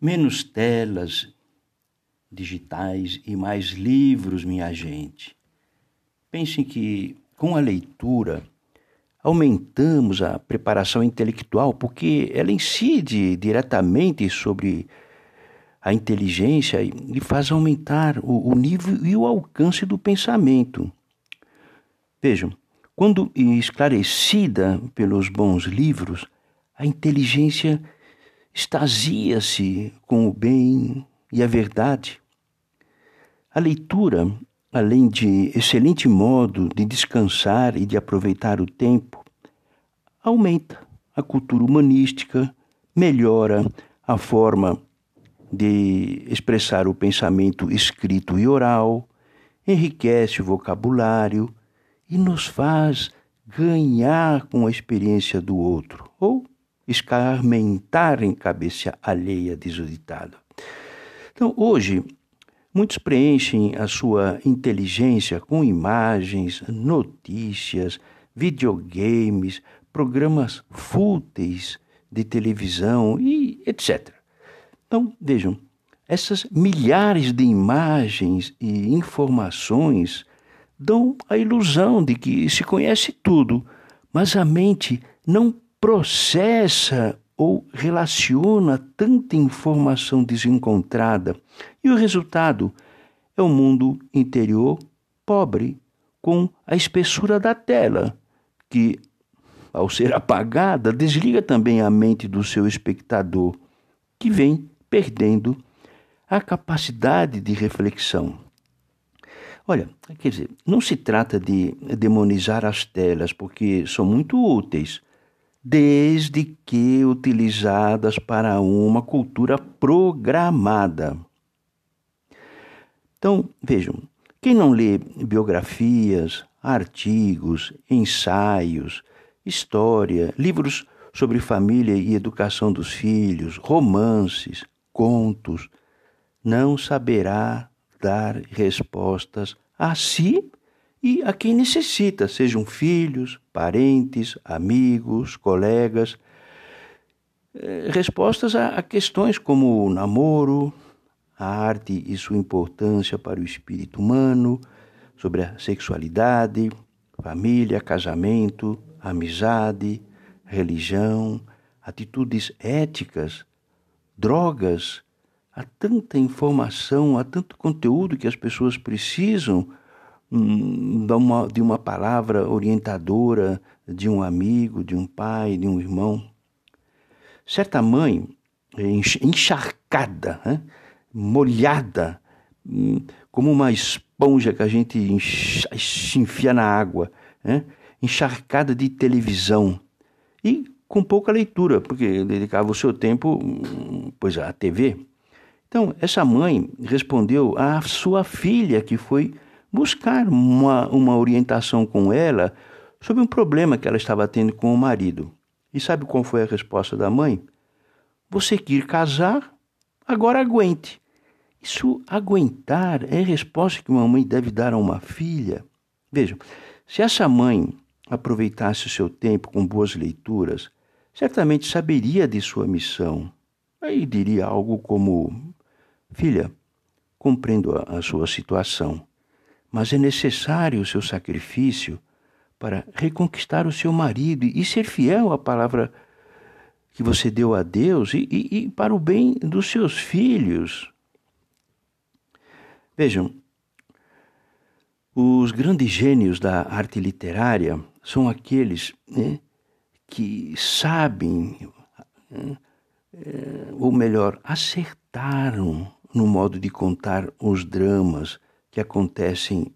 Menos telas digitais e mais livros, minha gente. Pensem que com a leitura aumentamos a preparação intelectual porque ela incide diretamente sobre a inteligência e faz aumentar o, o nível e o alcance do pensamento. Vejam, quando esclarecida pelos bons livros, a inteligência extasia-se com o bem e a verdade. A leitura, além de excelente modo de descansar e de aproveitar o tempo, aumenta a cultura humanística, melhora a forma de expressar o pensamento escrito e oral, enriquece o vocabulário e nos faz ganhar com a experiência do outro, ou escarmentar em cabeça alheia, diz o ditado. Então, hoje, muitos preenchem a sua inteligência com imagens, notícias, videogames, programas fúteis de televisão e etc. Então, vejam, essas milhares de imagens e informações dão a ilusão de que se conhece tudo, mas a mente não processa ou relaciona tanta informação desencontrada, e o resultado é um mundo interior pobre, com a espessura da tela, que, ao ser apagada, desliga também a mente do seu espectador, que vem perdendo a capacidade de reflexão. Olha, quer dizer, não se trata de demonizar as telas, porque são muito úteis desde que utilizadas para uma cultura programada. Então, vejam, quem não lê biografias, artigos, ensaios, história, livros sobre família e educação dos filhos, romances, contos, não saberá dar respostas a si e a quem necessita, sejam filhos, parentes, amigos, colegas. Eh, respostas a, questões como o namoro, a arte e sua importância para o espírito humano, sobre a sexualidade, família, casamento, amizade, religião, atitudes éticas, drogas. Há tanta informação, há tanto conteúdo que as pessoas precisam uma, de uma palavra orientadora de um amigo, de um pai, de um irmão. Certa mãe, encharcada, né? molhada, hum, como uma esponja que a gente enfia na água, né? encharcada de televisão e com pouca leitura, porque dedicava o seu tempo, hum, pois, à TV. Então, essa mãe respondeu à sua filha, que foi buscar uma, uma orientação com ela sobre um problema que ela estava tendo com o marido. E sabe qual foi a resposta da mãe? Você quer casar? Agora aguente. Isso, aguentar, é a resposta que uma mãe deve dar a uma filha. Vejam, se essa mãe aproveitasse o seu tempo com boas leituras, certamente saberia de sua missão. Aí diria algo como: Filha, compreendo a, a sua situação mas é necessário o seu sacrifício para reconquistar o seu marido e ser fiel à palavra que você deu a Deus e, e, e para o bem dos seus filhos. Vejam, os grandes gênios da arte literária são aqueles né, que sabem, né, ou melhor, acertaram no modo de contar os dramas que acontecem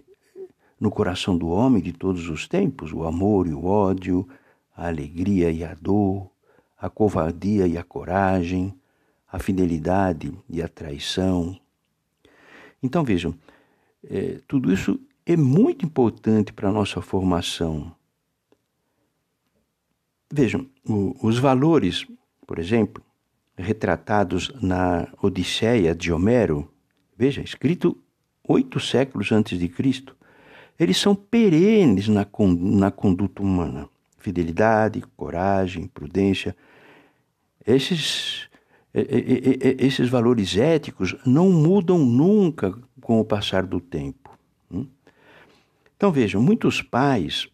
no coração do homem de todos os tempos: o amor e o ódio, a alegria e a dor, a covardia e a coragem, a fidelidade e a traição. Então vejam, é, tudo isso é muito importante para a nossa formação. Vejam, o, os valores, por exemplo, retratados na Odisseia de Homero, veja, escrito oito séculos antes de Cristo, eles são perenes na, na conduta humana. Fidelidade, coragem, prudência. Esses, esses valores éticos não mudam nunca com o passar do tempo. Hum? Então vejam, muitos pais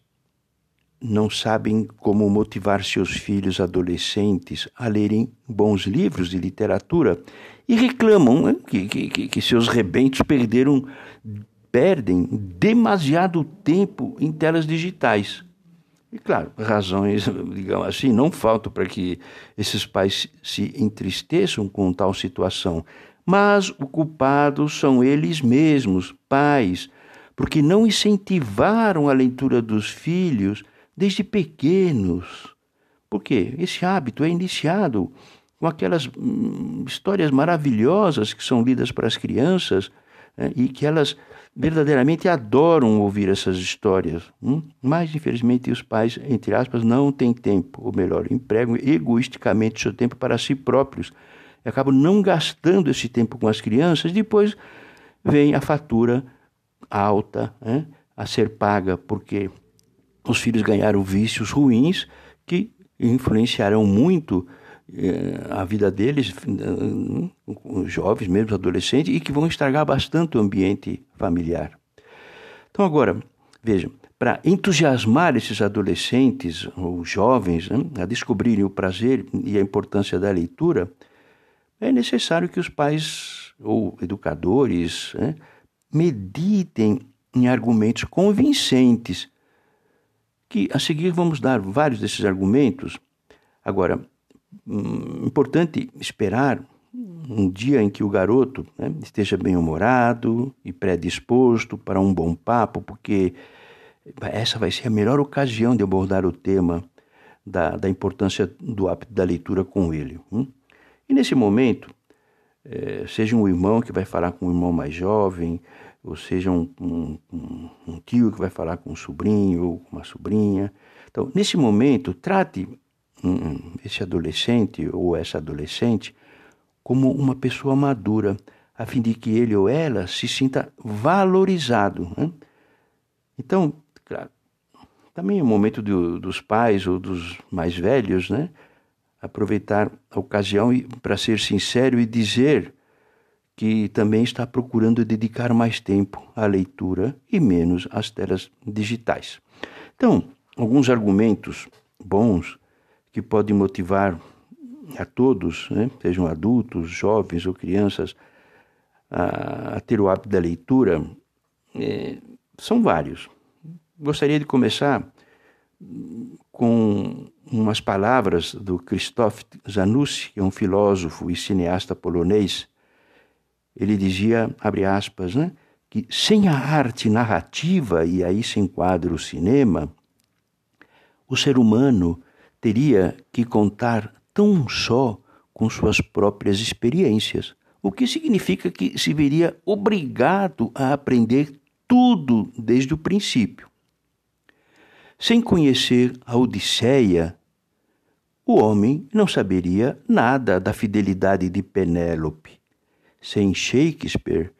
não sabem como motivar seus filhos adolescentes a lerem bons livros de literatura e reclamam né, que, que, que seus rebentos perderam, perdem demasiado tempo em telas digitais. E claro, razões, digamos assim, não faltam para que esses pais se entristeçam com tal situação. Mas o culpado são eles mesmos, pais, porque não incentivaram a leitura dos filhos desde pequenos. Porque esse hábito é iniciado com aquelas hum, histórias maravilhosas que são lidas para as crianças né, e que elas verdadeiramente adoram ouvir essas histórias. Hum? Mas, infelizmente, os pais, entre aspas, não têm tempo, ou melhor, empregam egoisticamente o seu tempo para si próprios e acabam não gastando esse tempo com as crianças. Depois vem a fatura alta né, a ser paga, porque os filhos ganharam vícios ruins que influenciarão muito a vida deles, uh, jovens mesmo, adolescentes, e que vão estragar bastante o ambiente familiar. Então, agora, vejam, para entusiasmar esses adolescentes ou jovens né, a descobrirem o prazer e a importância da leitura, é necessário que os pais ou educadores né, meditem em argumentos convincentes que a seguir vamos dar vários desses argumentos. Agora, hum, importante esperar um dia em que o garoto né, esteja bem-humorado e predisposto para um bom papo, porque essa vai ser a melhor ocasião de abordar o tema da, da importância do hábito da leitura com ele. Hum? E nesse momento, é, seja um irmão que vai falar com um irmão mais jovem, ou seja, um, um, um, tio que vai falar com um sobrinho ou com uma sobrinha. Então, nesse momento, trate esse adolescente ou essa adolescente como uma pessoa madura, a fim de que ele ou ela se sinta valorizado. Né? Então, claro, também é o momento do, dos pais ou dos mais velhos, né? aproveitar a ocasião para ser sincero e dizer que também está procurando dedicar mais tempo à leitura e menos às telas digitais. Então, alguns argumentos bons que podem motivar a todos, né, sejam adultos, jovens ou crianças, a, a ter o hábito da leitura, é, são vários. Gostaria de começar com umas palavras do Krzysztof Zanussi, que é um filósofo e cineasta polonês, ele dizia, abre aspas, né, que sem a arte narrativa, e aí se enquadra o cinema, o ser humano teria que contar tão só com suas próprias experiências, o que significa que se veria obrigado a aprender tudo desde o princípio. Sem conhecer a Odisseia, o homem não saberia nada da fidelidade de Penélope sem Shakespeare,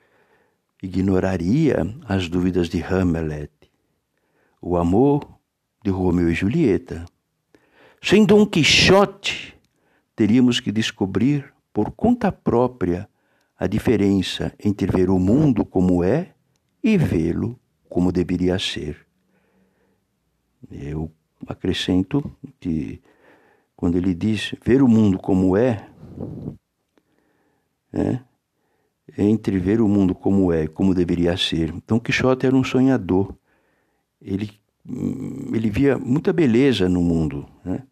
ignoraria as dúvidas de Hamlet, o amor de Romeu e Julieta. Sem Dom Quixote, teríamos que descobrir por conta própria a diferença entre ver o mundo como é e vê-lo como deveria ser. Eu acrescento que quando ele diz ver o mundo como é, né, entre ver o mundo como é e como deveria ser. Então Quixote era um sonhador. Ele, hum, ele via muita beleza no mundo. Né?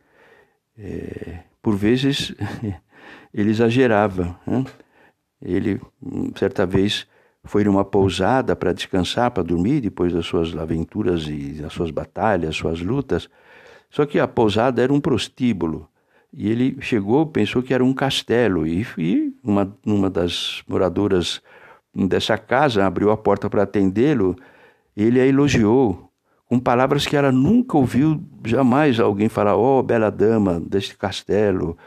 É, por vezes ele exagerava. Né? Ele, certa vez, foi numa pousada para descansar, para dormir, depois das suas aventuras e das suas batalhas, suas lutas. Só que a pousada era um prostíbulo. E ele chegou, pensou que era um castelo, e, e uma, uma das moradoras dessa casa abriu a porta para atendê-lo. Ele a elogiou com palavras que ela nunca ouviu jamais alguém falar: Oh, bela dama deste castelo,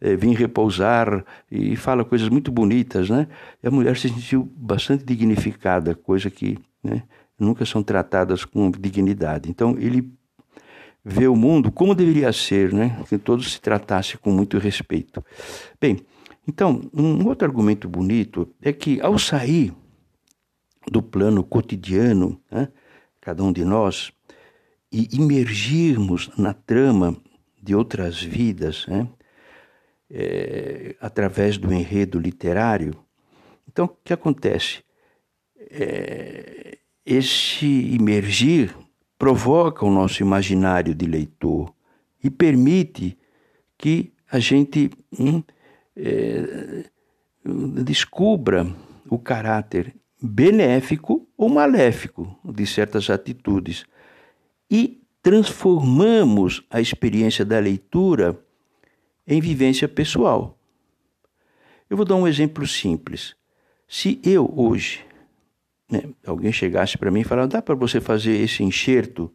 eh, vim repousar, e fala coisas muito bonitas, né? E a mulher se sentiu bastante dignificada, coisa que né, nunca são tratadas com dignidade. Então ele ver o mundo como deveria ser, né? Que todos se tratassem com muito respeito. Bem, Então, um outro argumento bonito é que ao sair do plano cotidiano, né, cada um de nós, e imergirmos na trama de outras vidas, né, é, através do enredo literário, então o que acontece? É, esse imergir provoca o nosso imaginário de leitor e permite que a gente hum, é, descubra o caráter benéfico ou maléfico de certas atitudes e transformamos a experiência da leitura em vivência pessoal. Eu vou dar um exemplo simples. Se eu hoje, né, alguém chegasse para mim e falasse, dá para você fazer esse enxerto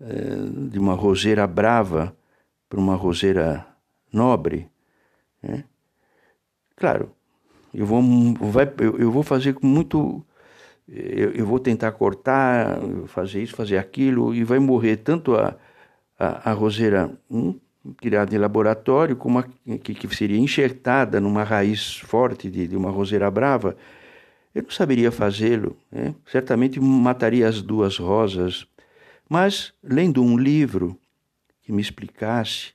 é, de uma roseira brava para uma roseira nobre? Né? Claro, eu vou, vai, eu, eu vou fazer com muito. Eu, eu, vou tentar cortar, fazer isso, fazer aquilo, e vai morrer tanto a, a, a roseira hum, criada em laboratório, como a que, que seria enxertada numa raiz forte de, de uma roseira brava. Eu não saberia fazê-lo, né? certamente mataria as duas rosas, mas lendo um livro que me explicasse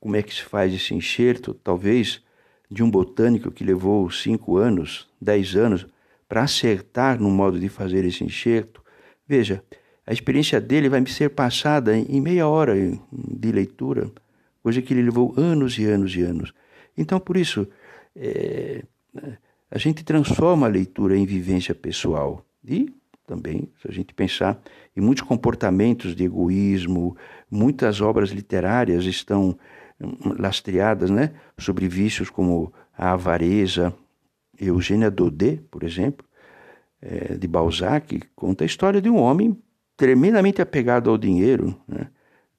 como é que se faz esse enxerto, talvez de um botânico que levou cinco anos, dez anos, para acertar no modo de fazer esse enxerto. Veja, a experiência dele vai me ser passada em meia hora de leitura, coisa que ele levou anos e anos e anos. Então, por isso, é, a gente transforma a leitura em vivência pessoal. E também, se a gente pensar em muitos comportamentos de egoísmo, muitas obras literárias estão lastreadas né, sobre vícios como a avareza. Eugênia Daudet, por exemplo, é, de Balzac, conta a história de um homem tremendamente apegado ao dinheiro, né,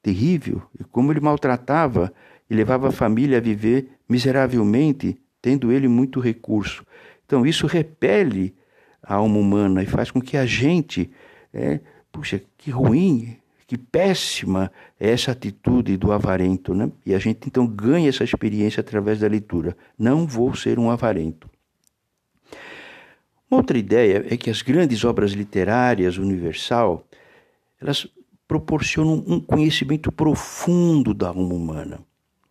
terrível, e como ele maltratava e levava a família a viver miseravelmente, tendo ele muito recurso. Então, isso repele a alma humana e faz com que a gente, é, puxa, que ruim, que péssima é essa atitude do avarento, né? E a gente então ganha essa experiência através da leitura. Não vou ser um avarento. Uma outra ideia é que as grandes obras literárias universal, elas proporcionam um conhecimento profundo da alma humana.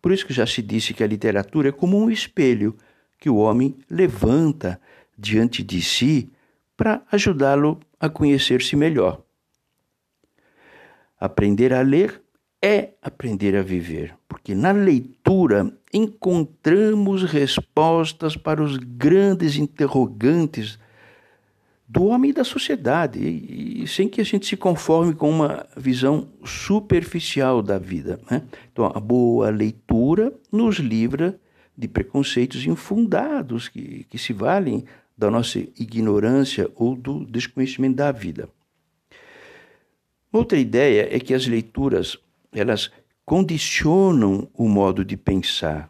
Por isso que já se disse que a literatura é como um espelho que o homem levanta diante de si para ajudá-lo a conhecer-se melhor. Aprender a ler é aprender a viver, porque na leitura encontramos respostas para os grandes interrogantes do homem e da sociedade, e, e, sem que a gente se conforme com uma visão superficial da vida. Né? Então, a boa leitura nos livra de preconceitos infundados que, que se valem da nossa ignorância ou do desconhecimento da vida. Outra ideia é que as leituras elas condicionam o modo de pensar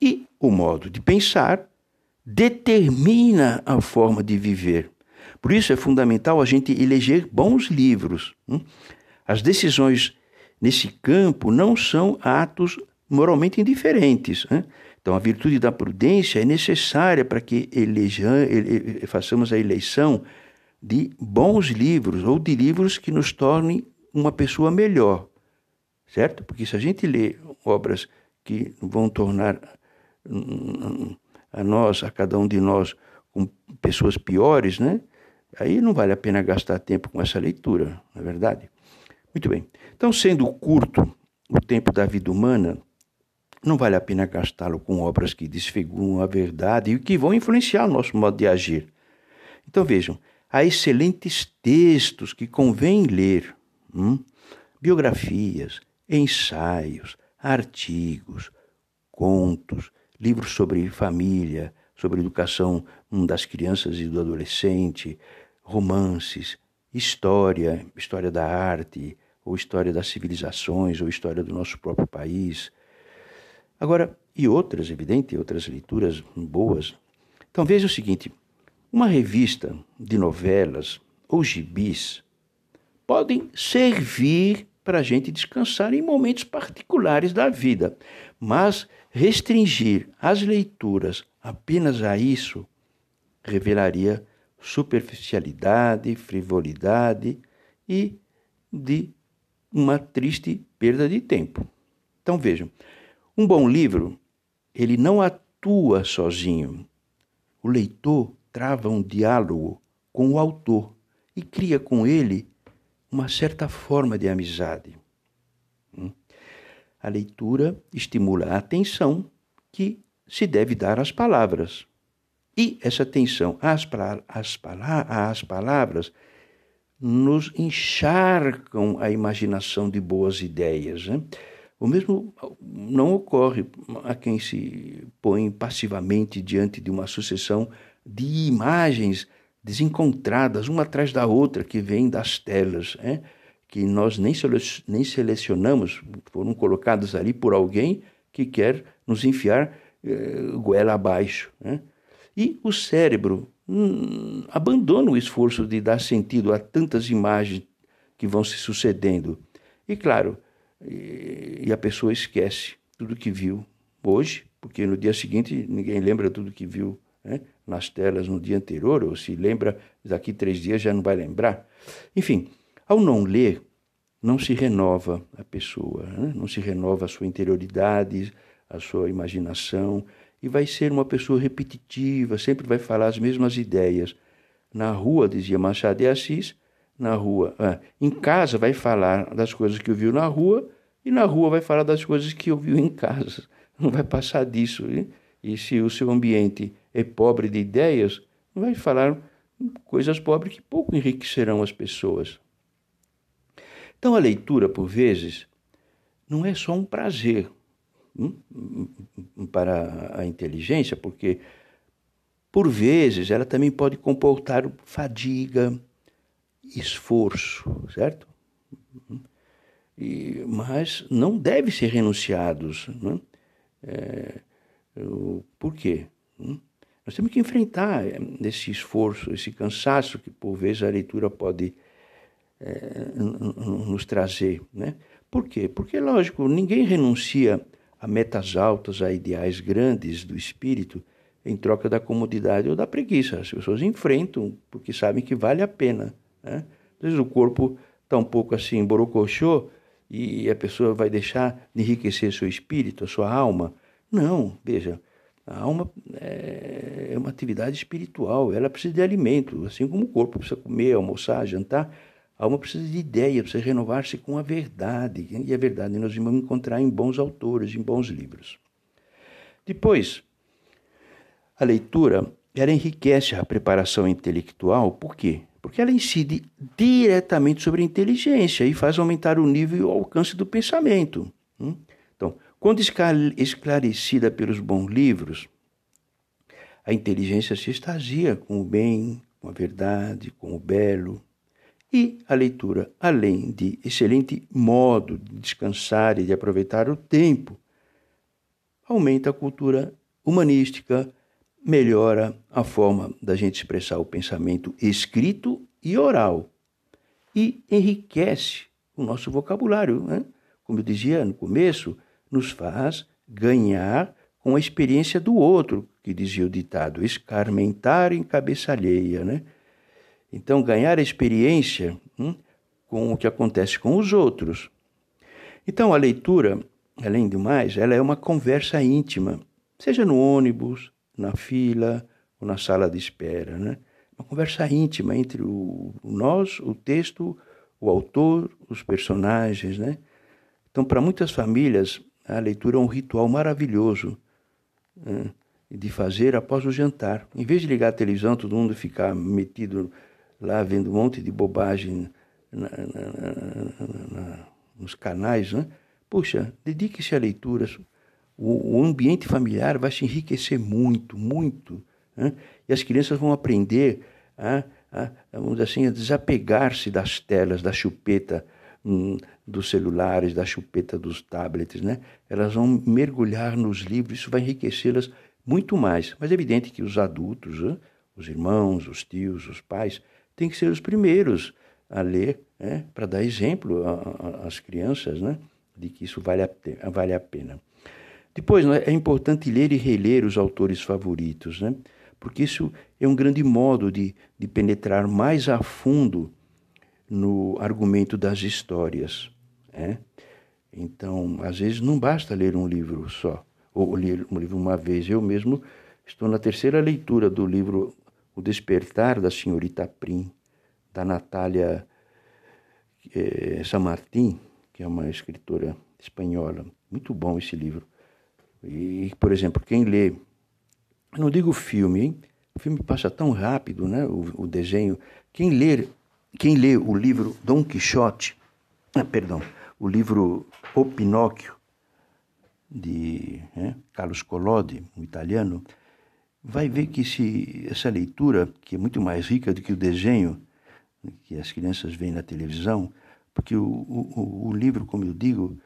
e o modo de pensar determina a forma de viver. Por isso é fundamental a gente eleger bons livros. Hum? As decisões nesse campo não são atos moralmente indiferentes. Então, a virtude da prudência é necessária para que eleja, ele, façamos a eleição de bons livros ou de livros que nos tornem uma pessoa melhor, certo? Porque se a gente lê obras que vão tornar a nós, a cada um de nós, pessoas piores, né? Aí não vale a pena gastar tempo com essa leitura, não é verdade? Muito bem. Então, sendo curto o tempo da vida humana, não vale a pena gastá-lo com obras que desfiguram a verdade e que vão influenciar o nosso modo de agir. Então vejam, há excelentes textos que convém ler, hum? biografias, ensaios, artigos, contos, livros sobre família, sobre educação hum, das crianças e do adolescente, romances, história, história da arte, ou história das civilizações, ou história do nosso próprio país. Agora, e outras, evidente, outras leituras boas. Então veja o seguinte: uma revista de novelas ou gibis podem servir para a gente descansar em momentos particulares da vida. Mas restringir as leituras apenas a isso revelaria superficialidade, frivolidade e de uma triste perda de tempo. Então vejam, um bom livro, ele não atua sozinho. O leitor trava um diálogo com o autor e cria com ele uma certa forma de amizade. Hum? A leitura estimula a atenção que se deve dar às palavras. E essa atenção às, às, às palavras nos encharcam a imaginação de boas ideias. Né? O mesmo não ocorre a quem se põe passivamente diante de uma sucessão de imagens desencontradas, uma atrás da outra, que vêm das telas, né? que nós nem, nem selecionamos, foram colocadas ali por alguém que quer nos enfiar eh, goela abaixo. Né? E o cérebro hum, abandona o esforço de dar sentido a tantas imagens que vão se sucedendo. E claro, e, e a pessoa esquece tudo que viu hoje, porque no dia seguinte ninguém lembra tudo que viu né, nas telas no dia anterior, ou se lembra daqui três dias já não vai lembrar. Enfim, ao não ler, não se renova a pessoa, né? não se renova a sua interioridade, a sua imaginação, e vai ser uma pessoa repetitiva, sempre vai falar as mesmas ideias. Na rua, dizia Machado de Assis, na rua, ah, em casa vai falar das coisas que ouviu na rua, e na rua vai falar das coisas que ouviu em casa. Não vai passar disso. E se o seu ambiente é pobre de ideias, vai falar coisas pobres que pouco enriquecerão as pessoas. Então a leitura, por vezes, não é só um prazer para a inteligência, porque por vezes ela também pode comportar fadiga, esforço, certo? E, mas não deve ser renunciados. Né? É, por quê? Hum? Nós temos que enfrentar eh, esse esforço, esse cansaço que por vezes a leitura pode é, nos trazer. Né? Por quê? Porque, lógico, ninguém renuncia a metas altas, a ideais grandes do espírito em troca da comodidade ou da preguiça. As pessoas enfrentam porque sabem que vale a pena. Né? Às vezes o corpo está um pouco assim, borocochô, e a pessoa vai deixar de enriquecer seu espírito, a sua alma. Não, veja, a alma é uma atividade espiritual, ela precisa de alimento, assim como o corpo precisa comer, almoçar, jantar. A alma precisa de ideia, precisa renovar-se com a verdade. E a verdade nós vamos encontrar em bons autores, em bons livros. Depois, a leitura ela enriquece a preparação intelectual, por quê? Porque ela incide diretamente sobre a inteligência e faz aumentar o nível e o alcance do pensamento. Hum? Quando esclarecida pelos bons livros, a inteligência se extasia com o bem, com a verdade, com o belo. E a leitura, além de excelente modo de descansar e de aproveitar o tempo, aumenta a cultura humanística, melhora a forma da gente expressar o pensamento escrito e oral e enriquece o nosso vocabulário. Né? Como eu dizia no começo, nos faz ganhar com a experiência do outro, que dizia o ditado, escarmentar em cabeça alheia, né? Então, ganhar experiência hum, com o que acontece com os outros. Então, a leitura, além do mais, ela é uma conversa íntima, seja no ônibus, na fila ou na sala de espera, né? Uma conversa íntima entre o nós, o texto, o autor, os personagens, né? Então, para muitas famílias, a leitura é um ritual maravilhoso né, de fazer após o jantar. Em vez de ligar a televisão, todo mundo ficar metido lá vendo um monte de bobagem na, na, na, nos canais, né? Puxa, dedique-se à leitura. O, o, ambiente familiar vai se enriquecer muito, muito. Né? E as crianças vão aprender a, a, vamos assim, a desapegar-se das telas, da chupeta hum, dos celulares, da chupeta dos tablets, né? Elas vão mergulhar nos livros, isso vai enriquecê-las muito mais. Mas é evidente que os adultos, né? Os irmãos, os tios, os pais, têm que ser os primeiros a ler, né, para dar exemplo às crianças, né, de que isso vale a, vale a pena. Depois, né, é importante ler e reler os autores favoritos, né, porque isso é um grande modo de, de penetrar mais a fundo no argumento das histórias. Né? Então, às vezes, não basta ler um livro só, ou ler um livro uma vez. Eu mesmo estou na terceira leitura do livro O Despertar da Senhorita Prim, da Natália eh, Samartin, que é uma escritora espanhola. Muito bom esse livro. E, por exemplo, quem lê, eu não digo filme, hein? O filme passa tão rápido, né? O, o desenho. Quem lê, quem lê o livro Dom Quixote, ah, perdão, o livro O Pinóquio, de né, Carlos Collodi, um italiano, vai ver que essa leitura, que é muito mais rica do que o desenho que as crianças veem na televisão, porque o, o, o livro, como eu digo,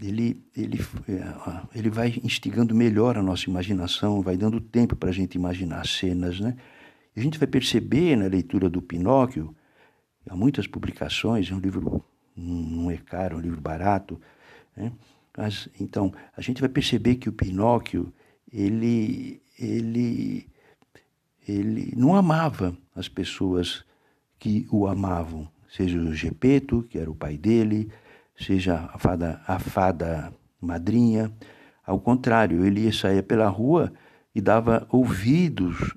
ele, ele, é, ele vai instigando melhor a nossa imaginação, vai dando tempo para a gente imaginar cenas, né? A gente vai perceber na leitura do Pinóquio, há muitas publicações, é um livro, não é caro, é um livro barato, né? Mas, então, a gente vai perceber que o Pinóquio, ele, ele, ele não amava as pessoas que o amavam, seja o Gepeto, que era o pai dele, seja a fada, a fada madrinha. Ao contrário, ele sair pela rua e dava ouvidos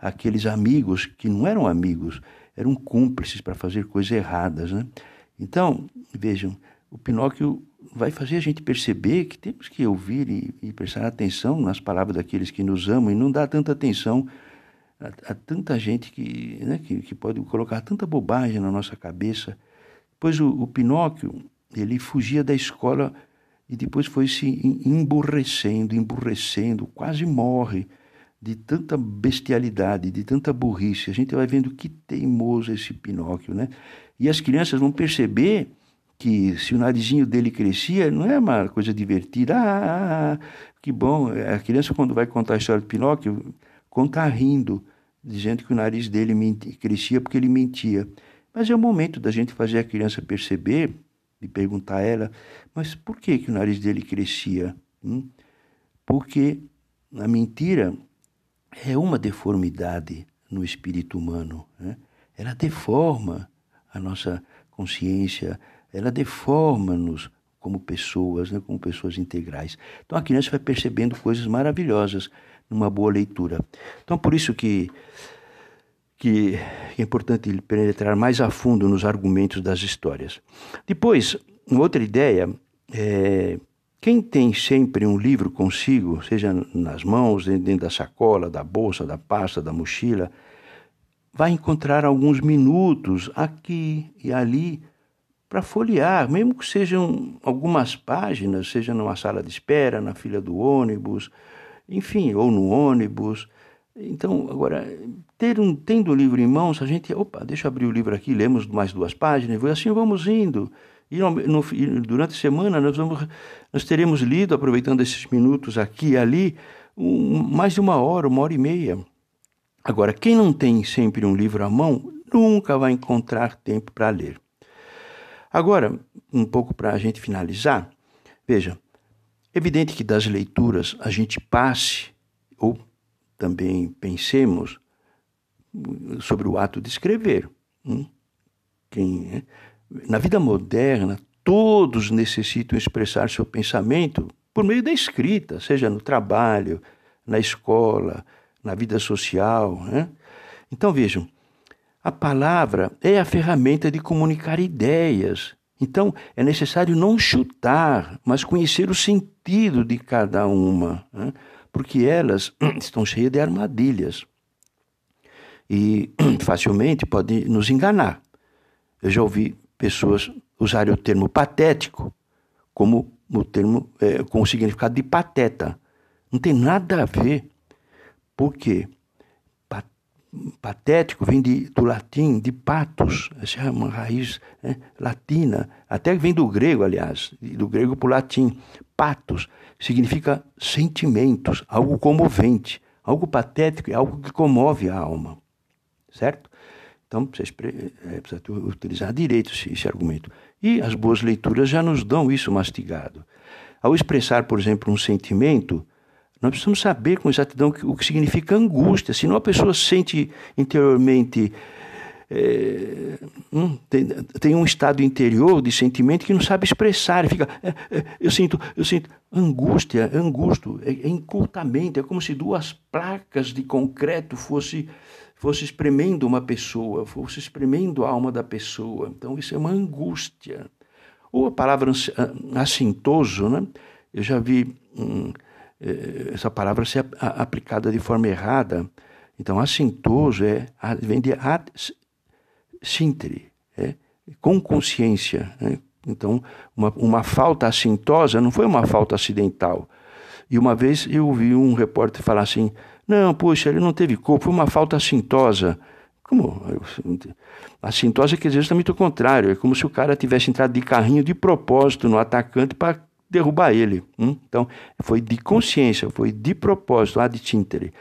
àqueles amigos que não eram amigos, eram cúmplices para fazer coisas erradas. Né? Então, vejam, o Pinóquio vai fazer a gente perceber que temos que ouvir e, e prestar atenção nas palavras daqueles que nos amam e não dar tanta atenção a, a tanta gente que, né, que, que, pode colocar tanta bobagem na nossa cabeça. Pois o, o Pinóquio, ele fugia da escola e depois foi se emburrecendo, emburrecendo, quase morre de tanta bestialidade, de tanta burrice. A gente vai vendo que teimoso esse Pinóquio, né? E as crianças vão perceber que se o narizinho dele crescia, não é uma coisa divertida. Ah, que bom. A criança, quando vai contar a história do Pinóquio, conta rindo, dizendo que o nariz dele crescia porque ele mentia. Mas é o momento da gente fazer a criança perceber e perguntar a ela, mas por que, que o nariz dele crescia? Hum? Porque a mentira é uma deformidade no espírito humano. Né? Ela deforma a nossa consciência, ela deforma-nos como pessoas, né? como pessoas integrais. Então a criança vai percebendo coisas maravilhosas numa boa leitura. Então por isso que que é importante penetrar mais a fundo nos argumentos das histórias. Depois, uma outra ideia é quem tem sempre um livro consigo, seja nas mãos, dentro da sacola, da bolsa, da pasta, da mochila, vai encontrar alguns minutos aqui e ali para folhear, mesmo que sejam algumas páginas, seja numa sala de espera, na fila do ônibus, enfim, ou no ônibus. Então, agora, ter um, tendo o livro em mãos, a gente, opa, deixa eu abrir o livro aqui, lemos mais duas páginas, e assim vamos indo. E no, no, durante a semana nós, vamos, nós teremos lido, aproveitando esses minutos aqui e ali, um, mais de uma hora, uma hora e meia. Agora, quem não tem sempre um livro à mão, nunca vai encontrar tempo para ler. Agora, um pouco para a gente finalizar, veja, evidente que das leituras a gente passe ou também pensemos sobre o ato de escrever. Hum? Quem, né? Na vida moderna, todos necessitam expressar seu pensamento por meio da escrita, seja no trabalho, na escola, na vida social. Né? Então vejam, a palavra é a ferramenta de comunicar ideias. Então é necessário não chutar, mas conhecer o sentido de cada uma. Né? porque elas estão cheias de armadilhas e facilmente podem nos enganar. Eu já ouvi pessoas usarem o termo patético como o termo é, com o significado de pateta. Não tem nada a ver. Por quê? Patético vem de, do latim, de patos, essa é uma raiz né, latina, até vem do grego, aliás, do grego para o latim. Patos significa sentimentos, algo comovente, algo patético, é algo que comove a alma, certo? Então, precisa, é, precisa utilizar direito esse, esse argumento. E as boas leituras já nos dão isso mastigado. Ao expressar, por exemplo, um sentimento, nós precisamos saber com exatidão o que significa angústia. Senão a pessoa sente interiormente. É, tem, tem, um estado interior de sentimento que não sabe expressar. Fica, é, é, eu sinto, eu sinto angústia, angústia, é, é encurtamento. É como se duas placas de concreto fosse fosse espremendo uma pessoa, fosse espremendo a alma da pessoa. Então isso é uma angústia. Ou a palavra assintoso, né? Eu já vi hum, essa palavra ser aplicada de forma errada. Então, assintoso é, vem de ad sintere, é, com consciência. Né? Então, uma, uma falta assintosa não foi uma falta acidental. E uma vez eu ouvi um repórter falar assim: não, puxa, ele não teve culpa, foi uma falta assintosa. Como? A sintosa quer dizer justamente o contrário. É como se o cara tivesse entrado de carrinho de propósito no atacante para derrubar ele. Hum? Então, foi de consciência, foi de propósito, ad tintere.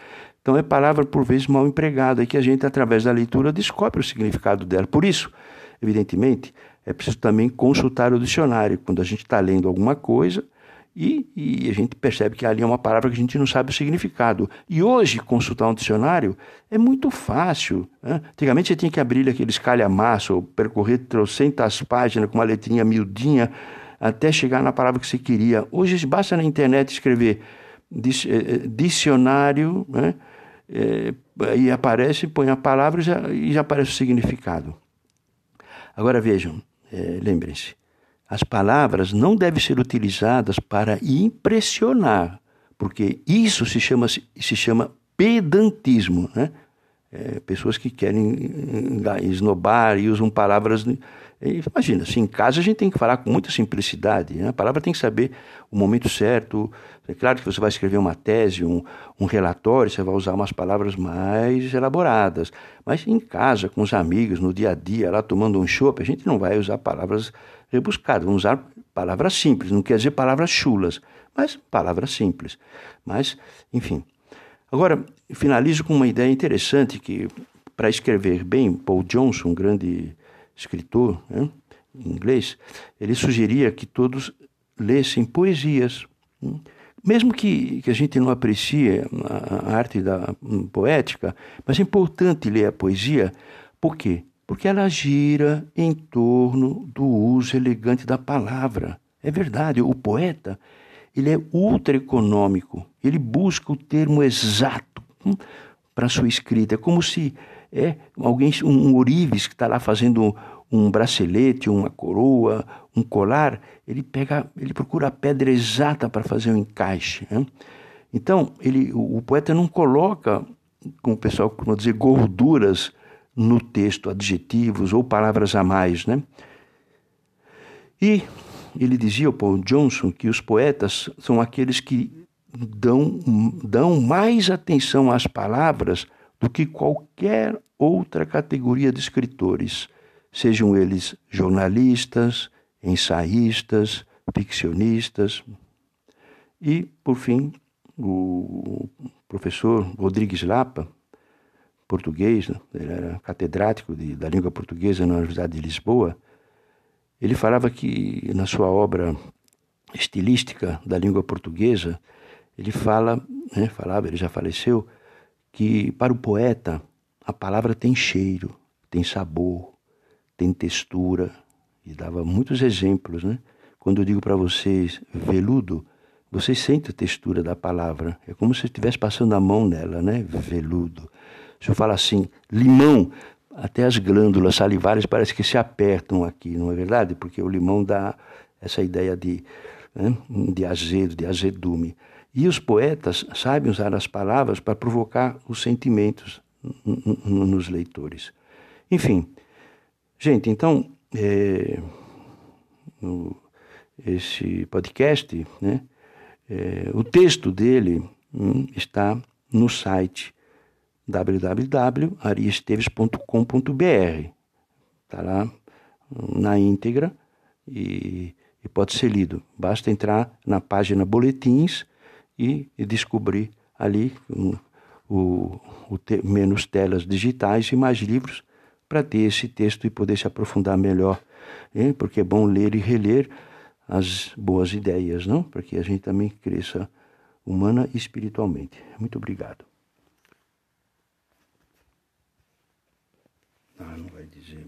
Então, é palavra, por vezes, mal empregada, e que a gente, através da leitura, descobre o significado dela. Por isso, evidentemente, é preciso também consultar o dicionário. Quando a gente está lendo alguma coisa, e, e, a gente percebe que ali é uma palavra que a gente não sabe o significado. E hoje, consultar um dicionário é muito fácil. Né? Antigamente você tinha que abrir aqueles ou percorrer trocentas páginas com uma letrinha miudinha até chegar na palavra que você queria. Hoje basta na internet escrever eh, eh, dicionário, né? E aparece, põe a palavra e já, e já aparece o significado. Agora vejam, é, lembrem-se, as palavras não devem ser utilizadas para impressionar, porque isso se chama, se chama pedantismo. Né? É, pessoas que querem esnobar e usam palavras. Imagina, se em casa a gente tem que falar com muita simplicidade, né? a palavra tem que saber o momento certo. É claro que você vai escrever uma tese, um, um relatório, você vai usar umas palavras mais elaboradas. Mas em casa, com os amigos, no dia a dia, lá tomando um chopp, a gente não vai usar palavras rebuscadas, vamos usar palavras simples, não quer dizer palavras chulas, mas palavras simples. Mas, enfim. Agora, finalizo com uma ideia interessante que, para escrever bem, Paul Johnson, um grande escritor né, em inglês, ele sugeria que todos lessem poesias. Né? Mesmo que, que a gente não aprecie a, a arte da um, poética, mas é importante ler a poesia, por quê? porque ela gira em torno do uso elegante da palavra. É verdade, o poeta, ele é ultra econômico, ele busca o termo exato hum, para sua escrita. É como se é alguém, um ourives que está lá fazendo um bracelete, uma coroa, um colar, ele pega, ele procura a pedra exata para fazer o um encaixe. Né? Então, ele, o, o, poeta não coloca, como o pessoal costuma dizer, gorduras no texto adjetivos ou palavras a mais, né? E ele dizia, o Paul Johnson, que os poetas são aqueles que dão, dão mais atenção às palavras do que qualquer outra categoria de escritores, sejam eles jornalistas, ensaístas, ficcionistas. E, por fim, o professor Rodrigues Lapa, português, ele era catedrático de, da língua portuguesa na Universidade de Lisboa, ele falava que na sua obra estilística da língua portuguesa, ele fala, né, falava, ele já faleceu, que para o poeta a palavra tem cheiro, tem sabor, tem textura, e dava muitos exemplos, né? Quando eu digo para vocês veludo, vocês sentem a textura da palavra, é como se estivesse passando a mão nela, né? Veludo. Se eu falar assim, limão, até as glândulas salivares parece que se apertam aqui, não é verdade? Porque o limão dá essa ideia de, né, de azedo, de azedume. E os poetas sabem usar as palavras para provocar os sentimentos nos leitores. Enfim, gente, então, é, no, esse podcast, né, é, o texto dele hum, está no site www.ariesteves.com.br. Está lá na íntegra e, e, pode ser lido. Basta entrar na página Boletins e, e descobrir ali um, o, o te, menos telas digitais e mais livros para ter esse texto e poder se aprofundar melhor, hein? porque é bom ler e reler as boas ideias, não? Para que a gente também cresça humana e espiritualmente. Muito obrigado. Ah, não vai dizer.